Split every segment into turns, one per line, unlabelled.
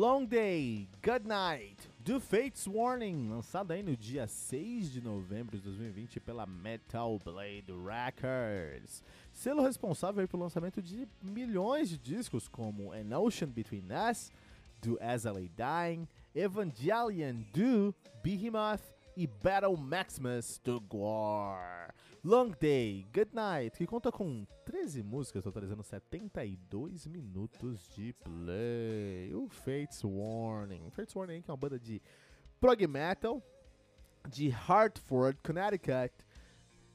Long Day, Good Night, do Fates Warning, lançado aí no dia 6 de novembro de 2020 pela Metal Blade Records. Selo responsável pelo lançamento de milhões de discos como An Ocean Between Us, do As I Lay Dying, Evangelion do Behemoth e Battle Maximus do Gore. Long Day, Good Night, que conta com 13 músicas, totalizando 72 minutos de play. O Fates Warning. Fates Warning que é uma banda de prog metal de Hartford, Connecticut,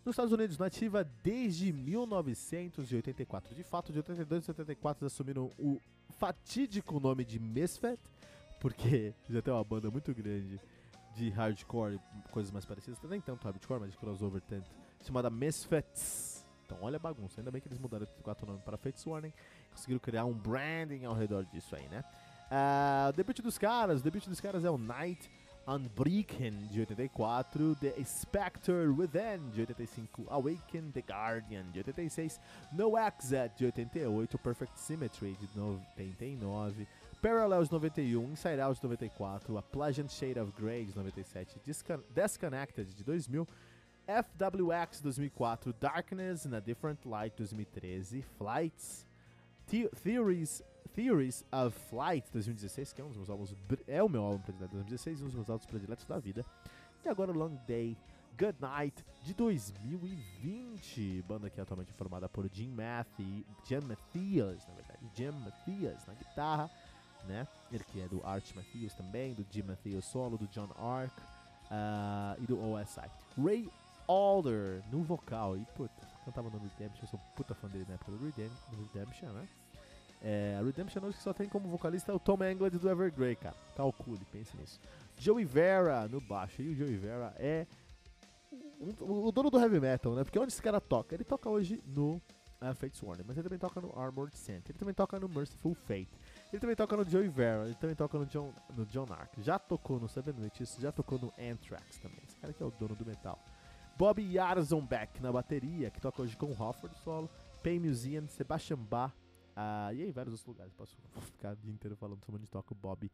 nos Estados Unidos, nativa desde 1984. De fato, de 82 a 84 assumiram o fatídico nome de Misfit, porque já tem uma banda muito grande de hardcore, coisas mais parecidas, nem tanto hardcore, mas de crossover tanto, chamada Misfits. Então olha a bagunça, ainda bem que eles mudaram o quatro nomes para Fates Warning, conseguiram criar um branding ao redor disso aí, né? Uh, o debut dos caras, o debut dos caras é o Night Unbreaken de 84, The Spectre Within de 85, Awaken the Guardian de 86, No Exit de 88, Perfect Symmetry de 99, Parallels 91, Inside Out de 94, A Pleasant Shade of Grey de 97, Discon Disconnected de 2000, FWX 2004, Darkness in a Different Light 2013, Flights, The Theories Theories of Flight 2016, que é um dos meus álbuns é o meu álbum predileto de 2016, um dos meus álbuns prediletos da vida. E agora Long Day, Good Night de 2020, banda que é atualmente formada por Jim Matthews, Jim Mathias, na verdade, Jim Mathias na guitarra, né? Ele que é do Art Matthews também, do Jim Matthews solo, do John Ark uh, e do OSI. Ray Alder no vocal, e puta, cantava no Redemption, eu sou puta fã dele na época do Redemption, né? É, a Redemption hoje só tem como vocalista o Tom Anglade do Evergrey, cara. Calcule, pense nisso. Joey Vera no baixo. E o Joey Vera é o, dono do heavy metal, né? Porque onde esse cara toca? Ele toca hoje no uh, Fates Warning, mas ele também toca no Armored Saint. Ele também toca no Merciful Fate. Ele também toca no Joey Vera. Ele também toca no John, no John Ark. Já tocou no Seven Witches, já tocou no Anthrax também. Esse cara que é o dono do metal. Bob Yarzonbeck na bateria, que toca hoje com Hofford solo. Pay Museum, Sebastian Bach Uh, e aí, vários outros lugares. Posso ficar o dia inteiro falando sobre onde toca o Bob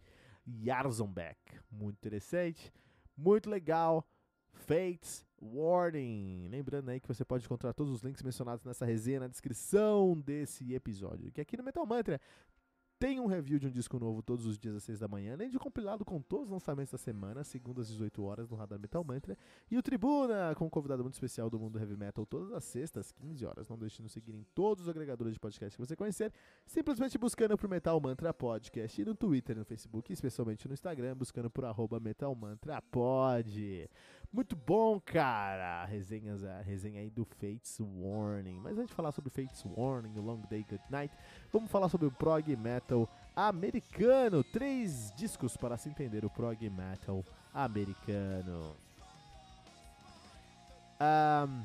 Yarzonbeck. Muito interessante, muito legal. Fates Warning. Lembrando aí que você pode encontrar todos os links mencionados nessa resenha na descrição desse episódio. Que aqui no Metal Mantra tem um review de um disco novo todos os dias às 6 da manhã, além de compilado com todos os lançamentos da semana, segundas às 18 horas no Radar Metal Mantra. E o Tribuna, com um convidado muito especial do mundo heavy metal, todas as sextas, às 15 horas. Não deixe de nos seguir em todos os agregadores de podcast que você conhecer, simplesmente buscando por Metal Mantra Podcast e no Twitter no Facebook, especialmente no Instagram, buscando por arroba Metal Mantra. Muito bom, cara! Resenhas, a resenha aí do Fates Warning. Mas antes de falar sobre Fates Warning, o Long Day Good Night, vamos falar sobre o prog metal americano. Três discos para se entender o prog metal americano. Um,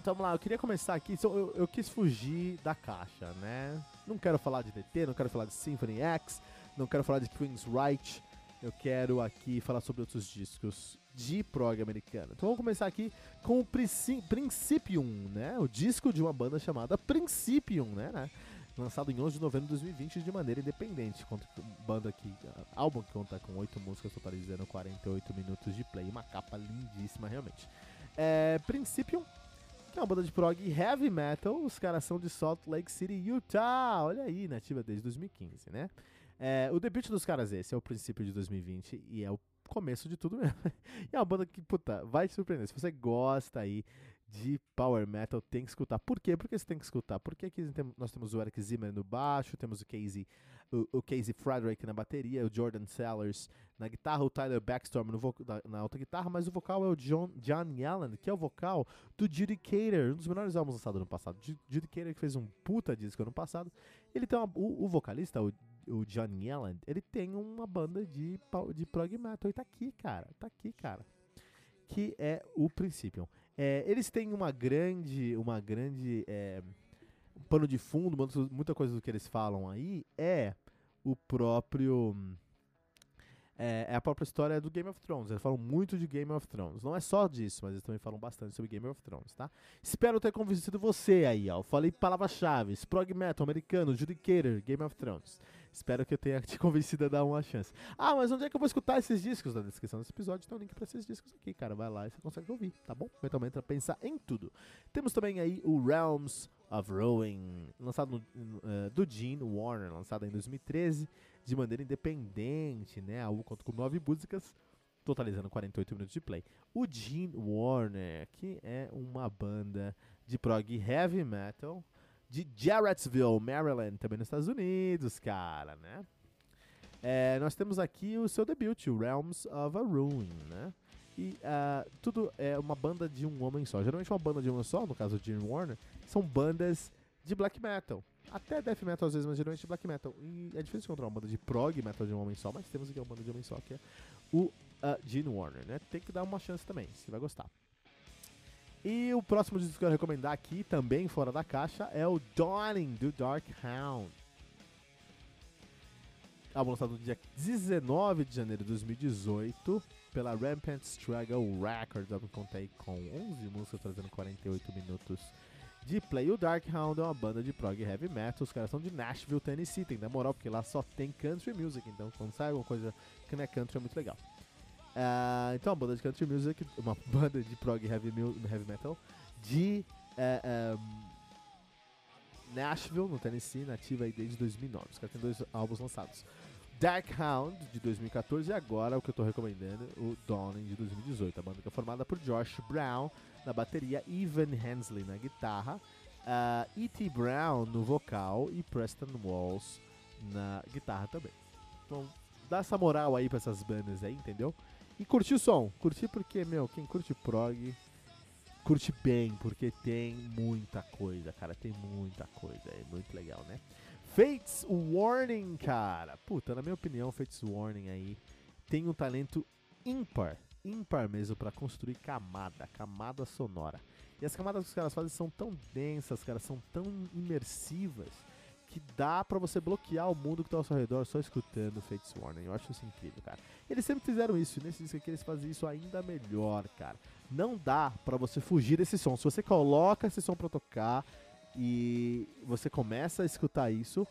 então vamos lá, eu queria começar aqui. Eu, eu, quis fugir da caixa, né? Não quero falar de DT, não quero falar de Symphony X, não quero falar de Queen's Right. Eu quero aqui falar sobre outros discos de prog americano. Então vamos começar aqui com o Principium, né? O disco de uma banda chamada Principium, né? né? Lançado em 11 de novembro de 2020 de maneira independente. Banda que, álbum que conta com 8 músicas, totalizando 48 minutos de play. Uma capa lindíssima, realmente. É, Principium, que é uma banda de prog heavy metal. Os caras são de Salt Lake City, Utah. Olha aí, nativa desde 2015, né? É, o debut dos caras esse é o princípio de 2020 e é o começo de tudo mesmo. e é uma banda que, puta, vai te surpreender. Se você gosta aí de power metal, tem que escutar. Por quê? Porque você tem que escutar. Porque aqui nós temos o Eric Zimmer no baixo, temos o Casey, o, o Casey Frederick na bateria, o Jordan Sellers na guitarra, o Tyler Backstorm na, na alta guitarra, mas o vocal é o John, John Yellen, que é o vocal do Judicator, um dos melhores álbuns lançados no passado. Judicator que fez um puta disco ano passado. Ele tem uma, o, o vocalista, o o John Yelland, ele tem uma banda de, de prog metal e tá aqui, cara. Tá aqui, cara. Que é o Principium. É, eles têm uma grande, uma grande é, pano de fundo, muita coisa do que eles falam aí é o próprio é, é, a própria história do Game of Thrones. Eles falam muito de Game of Thrones. Não é só disso, mas eles também falam bastante sobre Game of Thrones, tá? Espero ter convencido você aí, ó. Falei palavras-chave: Prog Metal, Americano, Judicator, Game of Thrones. Espero que eu tenha te convencido a dar uma chance. Ah, mas onde é que eu vou escutar esses discos? Na descrição desse episódio tem um link pra esses discos aqui, cara. Vai lá e você consegue ouvir, tá bom? Metal Mantra pensa em tudo. Temos também aí o Realms of Rowing, lançado no, uh, do Gene Warner, lançado em 2013 de maneira independente, né? Algo conta com nove músicas, totalizando 48 minutos de play. O Gene Warner, que é uma banda de prog heavy metal de Jarrettsville, Maryland, também nos Estados Unidos, cara, né? É, nós temos aqui o seu debut, Realms of a Ruin, né? E uh, tudo é uma banda de um homem só. Geralmente uma banda de um homem só, no caso do Gene Warner, são bandas de black metal. Até death metal às vezes, mas geralmente black metal. E é difícil encontrar uma banda de prog metal de um homem só, mas temos aqui uma banda de um homem só, que é o uh, Gene Warner, né? Tem que dar uma chance também, você vai gostar. E o próximo disco que eu recomendar aqui, também fora da caixa, é o Dawning do Dark Hound. Álbum lançado no dia 19 de janeiro de 2018 pela Rampant Struggle Records. Eu contei com 11 músicas, trazendo 48 minutos de play. O Darkhound é uma banda de prog heavy metal. Os caras são de Nashville, Tennessee. Tem da moral, porque lá só tem country music. Então, quando sai alguma coisa que não é country, é muito legal. Uh, então, uma banda de country music, uma banda de prog heavy, heavy metal de uh, é, um, é, Nashville, no Tennessee, nativa aí desde 2009. Os caras têm dois álbuns lançados. Darkhound, de 2014, e agora o que eu tô recomendando, o Dawning, de 2018. A banda que é formada por Josh Brown, na bateria, Evan Hensley na guitarra, uh, E.T. Brown no vocal e Preston Walls na guitarra também. Então, dá essa moral aí pra essas bandas aí, entendeu? E curtir o som. Curtir porque, meu, quem curte prog, curte bem, porque tem muita coisa, cara. Tem muita coisa. É muito legal, né? Fates Warning, cara. Puta, na minha opinião, Fates Warning aí tem um talento ímpar ímpar mesmo para construir camada, camada sonora. E as camadas que os caras fazem são tão densas, cara, são tão imersivas que dá para você bloquear o mundo que tá ao seu redor só escutando Fates Warning. Eu acho isso incrível, cara. Eles sempre fizeram isso, e nesse disco aqui eles fazem isso ainda melhor, cara. Não dá para você fugir desse som. Se você coloca esse som pra tocar e você começa a escutar isso,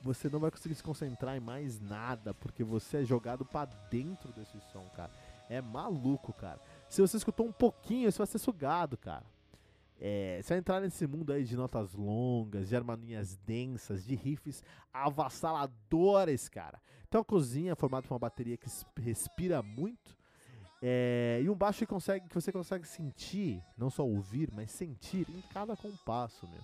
você não vai conseguir se concentrar em mais nada, porque você é jogado para dentro desse som, cara. É maluco, cara. Se você escutou um pouquinho, você vai ser sugado, cara. É, vai entrar nesse mundo aí de notas longas, de harmonias densas, de riffs avassaladores, cara. Então a cozinha é formada por uma bateria que respira muito. É, e um baixo que, consegue, que você consegue sentir, não só ouvir, mas sentir em cada compasso, meu.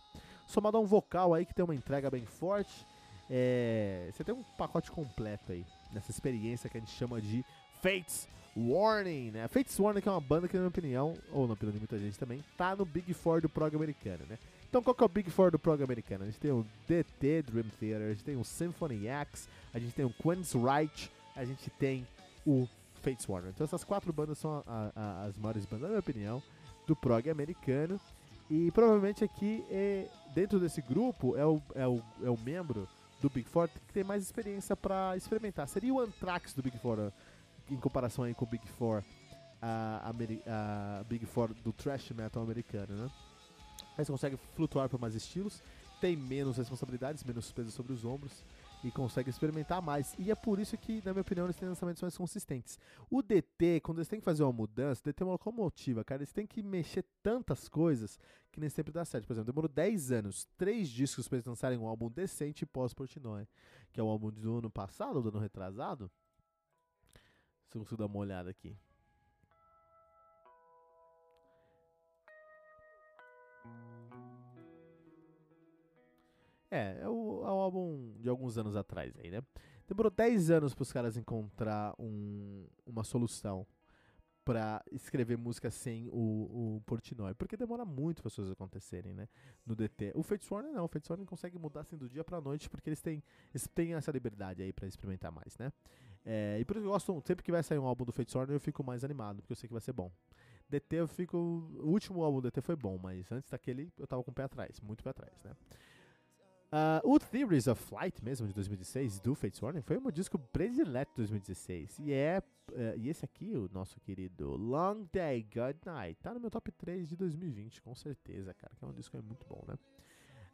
Somado a um vocal aí que tem uma entrega bem forte, é, você tem um pacote completo aí, nessa experiência que a gente chama de Fates Warning, né? Fates Warning que é uma banda que, na minha opinião, ou na opinião de muita gente também, tá no Big Four do prog americano, né? Então qual que é o Big Four do prog americano? A gente tem o DT Dream Theater, a gente tem o Symphony X, a gente tem o Queen's Right, a gente tem o Fates Warning. Então essas quatro bandas são a, a, as maiores bandas, na minha opinião, do prog americano. E provavelmente aqui, é, dentro desse grupo, é o, é, o, é o membro do Big Four que tem mais experiência para experimentar. Seria o Anthrax do Big Four, em comparação aí com o Big Four, a, a, Big Four do thrash metal americano, né? Aí você consegue flutuar por mais estilos, tem menos responsabilidades, menos peso sobre os ombros e consegue experimentar mais. E é por isso que, na minha opinião, eles têm lançamentos mais consistentes. O DT, quando eles têm que fazer uma mudança, o DT é uma locomotiva, cara. Eles têm que mexer tantas coisas que nem sempre dá certo. Por exemplo, demorou 10 anos, 3 discos para eles lançarem um álbum decente pós-Portnoy, que é o álbum do ano passado, do ano retrasado. Se eu consigo dar uma olhada aqui. É, é o, é o álbum de alguns anos atrás aí, né? Demorou 10 anos para os caras encontrar um, uma solução pra escrever música sem o, o Portnoy, porque demora muito para as coisas acontecerem, né? No DT. O Fates Warner não, o Fates Warner consegue mudar assim do dia pra noite, porque eles têm, eles têm essa liberdade aí para experimentar mais, né? É, e por isso eu gosto, sempre que vai sair um álbum do Fates Warner eu fico mais animado, porque eu sei que vai ser bom. DT eu fico. O último álbum do DT foi bom, mas antes daquele eu tava com o pé atrás, muito pé atrás, né? Uh, o Theories of Flight, mesmo, de 2016, do Fates Warning, foi o meu disco predileto de 2016. E, é, uh, e esse aqui, o nosso querido Long Day, Good Night, tá no meu top 3 de 2020, com certeza, cara, que é um disco é muito bom, né?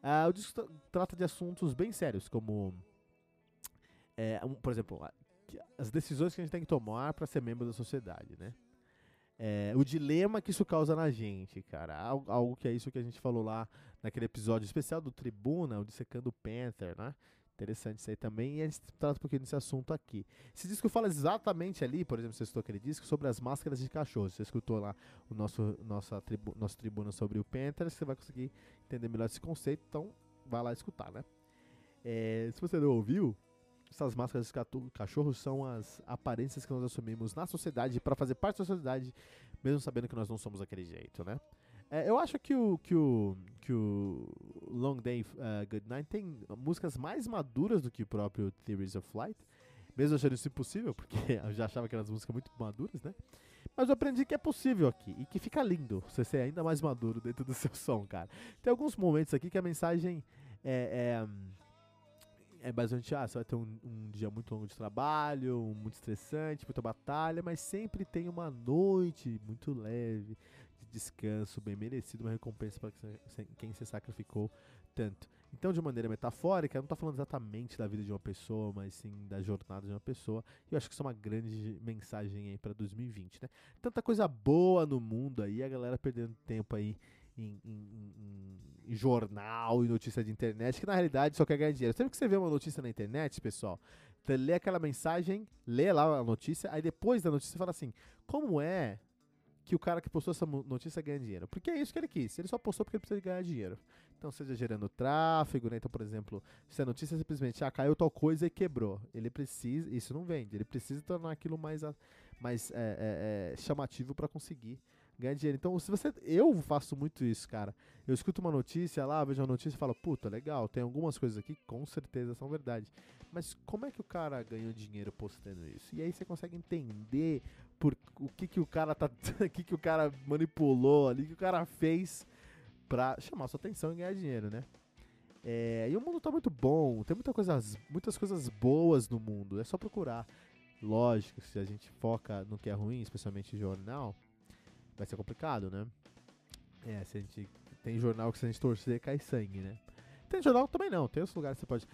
Uh, o disco trata de assuntos bem sérios, como, é, um, por exemplo, as decisões que a gente tem que tomar para ser membro da sociedade, né? É, o dilema que isso causa na gente, cara. Algo, algo, que é isso que a gente falou lá naquele episódio especial do Tribuna, o Dissecando Panther, né? Interessante isso aí também, e a gente trata um pouquinho desse assunto aqui. Esse disco fala exatamente ali, por exemplo, você escutou aquele disco, sobre as máscaras de cachorro. Você escutou lá o nosso, nossa tribu, nosso tribuna sobre o Panther, você vai conseguir entender melhor esse conceito, então vai lá escutar, né? É, se você não ouviu, essas máscaras de cachorro são as aparências que nós assumimos na sociedade para fazer parte da sociedade, mesmo sabendo que nós não somos daquele jeito, né? É, eu acho que o, que o, que o Long Day uh, Good Night tem músicas mais maduras do que o próprio Theories of Flight, mesmo achando isso impossível, porque eu já achava que eram músicas muito maduras, né? Mas eu aprendi que é possível aqui e que fica lindo você ser ainda mais maduro dentro do seu som, cara. Tem alguns momentos aqui que a mensagem é, é é basicamente, ah, você vai ter um, um, dia muito longo de trabalho, muito estressante, muita batalha, mas sempre tem uma noite muito leve de descanso, bem merecido, uma recompensa para quem se sacrificou tanto. Então, de maneira metafórica, não está falando exatamente da vida de uma pessoa, mas sim da jornada de uma pessoa. E eu acho que isso é uma grande mensagem aí para 2020, né? Tanta coisa boa no mundo aí, a galera perdendo tempo aí em, em, em, jornal e notícia de internet, que na realidade só quer ganhar dinheiro. Sempre que você vê uma notícia na internet, pessoal, você lê aquela mensagem, lê lá a notícia, aí depois da notícia fala assim: como é que o cara que postou essa notícia ganha dinheiro? Porque é isso que ele quis. Ele só postou porque ele precisa ganhar dinheiro. Então, seja gerando tráfego, né? Então, por exemplo, se a notícia simplesmente ah, caiu tal coisa e quebrou, ele precisa, isso não vende, ele precisa tornar aquilo mais, mais é, é, é, chamativo para conseguir ganhar dinheiro. Então, se você. Eu faço muito isso, cara. Eu escuto uma notícia lá, vejo uma notícia e falo, puta, legal, tem algumas coisas aqui que com certeza são verdade. Mas como é que o cara ganhou dinheiro postando isso? E aí você consegue entender por o que, que o cara tá. o que, que o cara manipulou ali, o que o cara fez pra chamar sua atenção e ganhar dinheiro, né? É, e o mundo tá muito bom, tem muita coisas, muitas coisas boas no mundo, é só procurar. Lógico, se a gente foca no que é ruim, especialmente jornal, vai ser complicado, né? É, se a gente. Tem jornal que se a gente torcer cai sangue, né? Tem jornal também não, tem outros lugares que você pode.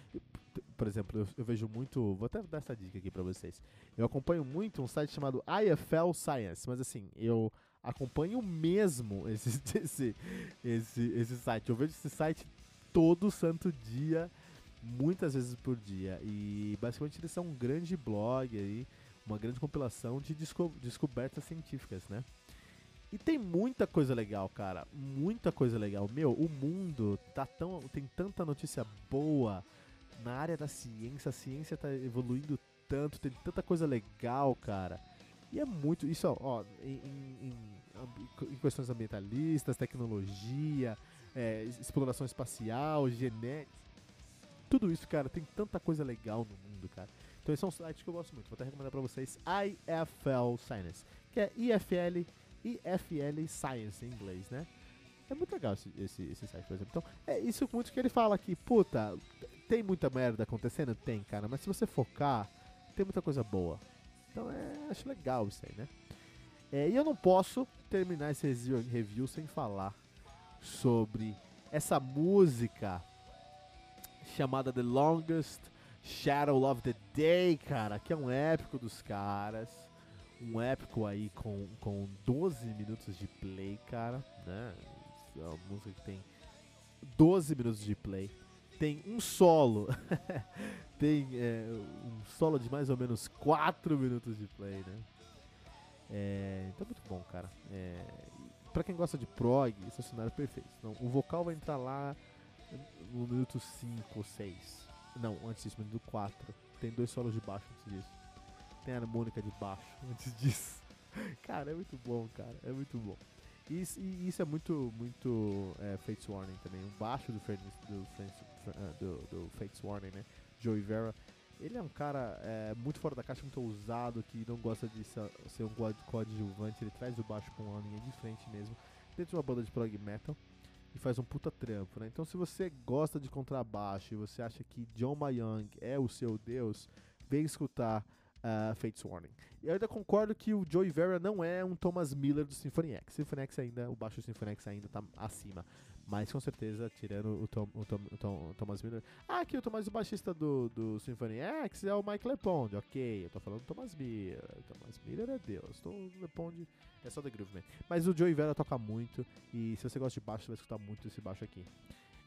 Por exemplo, eu, eu, vejo muito. Vou até dar essa dica aqui pra vocês. Eu acompanho muito um site chamado IFL Science, mas assim, eu acompanho mesmo esse, esse, esse, esse site. Eu vejo esse site todo santo dia, muitas vezes por dia. E basicamente eles são um grande blog aí, uma grande compilação de desco descobertas científicas, né? E tem muita coisa legal, cara. Muita coisa legal. Meu, o mundo tá tão. tem tanta notícia boa na área da ciência. A ciência tá evoluindo tanto, tem tanta coisa legal, cara. E é muito. Isso, ó, em, em, em questões ambientalistas, tecnologia, é, exploração espacial, genética. Tudo isso, cara, tem tanta coisa legal no mundo, cara. Então esse é um site que eu gosto muito. Vou até recomendar pra vocês IFL Science, que é IFL IFL Science em inglês, né? É muito legal esse, esse, esse site, por exemplo. Então, é isso muito que ele fala aqui. Puta, tem muita merda acontecendo? Tem, cara. Mas se você focar, tem muita coisa boa. Então, é, acho legal isso aí, né? É, e eu não posso terminar esse review sem falar sobre essa música chamada The Longest Shadow of the Day, cara, que é um épico dos caras um épico aí com, com 12 minutos de play, cara, né? É uma música que tem 12 minutos de play. Tem um solo, tem é, um solo de mais ou menos 4 minutos de play, né? É, então é muito bom, cara. É, pra quem gosta de prog, esse é o cenário perfeito. Então, o vocal vai entrar lá no minuto 5 ou 6. Não, antes disso, no minuto 4. Tem dois solos de baixo antes disso tem harmônica de baixo antes disso. cara, é muito bom, cara. É muito bom. Isso, e isso é muito, muito é, Fates Warning também. O baixo do, do, ah, do, do Fates Warning, né? Joey Vera. Ele é um cara é, muito fora da caixa, muito ousado, que não gosta de ser um coadjuvante. Ele traz o baixo com uma linha de frente mesmo, dentro de uma banda de prog metal e faz um puta trampo, né? Então se você gosta de contrabaixo e você acha que John Mayang é o seu deus, vem escutar uh, Fates Warning. Eu ainda concordo que o Joey Vera não é um Thomas Miller do Symphony X. Symphony X ainda, o baixo do Symphony X ainda tá acima. Mas com certeza, tirando o, Tom, o, Tom, o, Tom, o Thomas Miller. Ah, aqui o Thomas, o baixista do, do Symphony X é o Mike LePond. Ok, eu tô falando do Thomas Miller. Thomas Miller é Deus. O LePond é só The Groove Man. Mas o Joey Vera toca muito. E se você gosta de baixo, você vai escutar muito esse baixo aqui.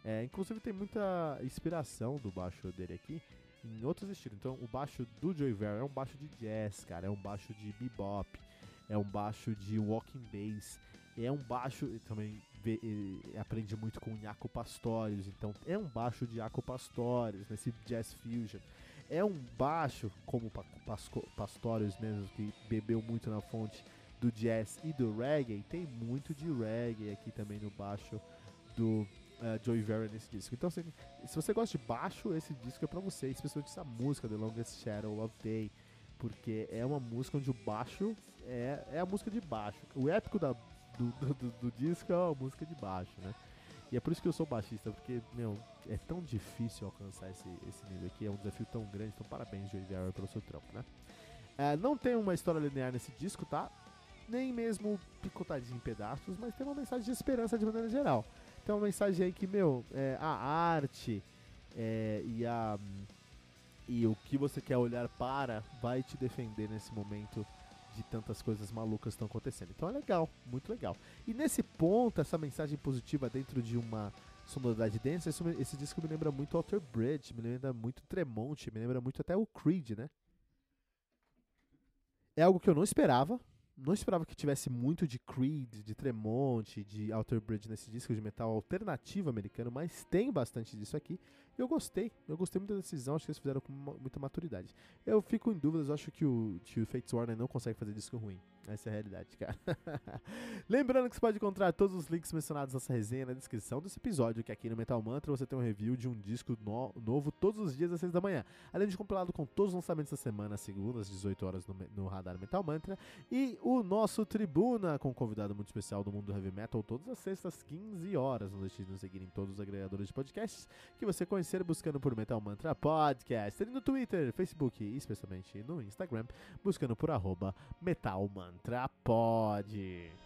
É, inclusive tem muita inspiração do baixo dele aqui em outros estilos. Então, o baixo do Joey Vera é um baixo de jazz, cara, é um baixo de bebop, é um baixo de walking bass, é um baixo também aprende muito com Jaco Pastorius, então é um baixo de Jaco Pastorius nesse jazz fusion. É um baixo como Pastorius mesmo que bebeu muito na fonte do jazz e do reggae, tem muito de reggae aqui também no baixo do uh, Joey Vera nesse disco. Então, assim, se você gosta de baixo, esse disco é pra você, especialmente essa música, The Longest Shadow of Day, porque é uma música onde o baixo é, é a música de baixo. O épico da, do, do, do, do disco é a música de baixo, né? E é por isso que eu sou baixista, porque, meu, é tão difícil alcançar esse, esse nível aqui, é um desafio tão grande, então parabéns, Joey Vera, pelo seu trampo, né? É, não tem uma história linear nesse disco, tá? Nem mesmo picotadinho em pedaços, mas tem uma mensagem de esperança de maneira geral. Tem uma mensagem aí que, meu, é, a arte é, e, a, e o que você quer olhar para vai te defender nesse momento de tantas coisas malucas estão acontecendo. Então é legal, muito legal. E nesse ponto, essa mensagem positiva dentro de uma sonoridade densa, esse, esse disco me lembra muito Alter Bridge, me lembra muito Tremont, me lembra muito até o Creed, né? É algo que eu não esperava, não esperava que tivesse muito de Creed, de Tremont, de Alter Bridge nesse disco de metal alternativo americano, mas tem bastante disso aqui. E eu gostei, eu gostei muito da decisão, acho que eles fizeram com muita maturidade. Eu fico em dúvidas, acho que o, que o Fates Warner não consegue fazer disco ruim. Essa é a realidade, cara. Lembrando que você pode encontrar todos os links mencionados nessa resenha na descrição desse episódio, que aqui no Metal Mantra você tem um review de um disco no novo todos os dias às 6 da manhã. Além de compilado com todos os lançamentos da semana, segundo às 18 horas no, no Radar Metal Mantra. E o nosso Tribuna, com um convidado muito especial do mundo do Heavy Metal, todas as sextas, 15 horas. Não deixe de nos seguir em todos os agregadores de podcasts que você conhecer buscando por Metal Mantra Podcast. E no Twitter, Facebook e especialmente no Instagram, buscando por arroba Metal Mantra. Mantrapod.
ficamos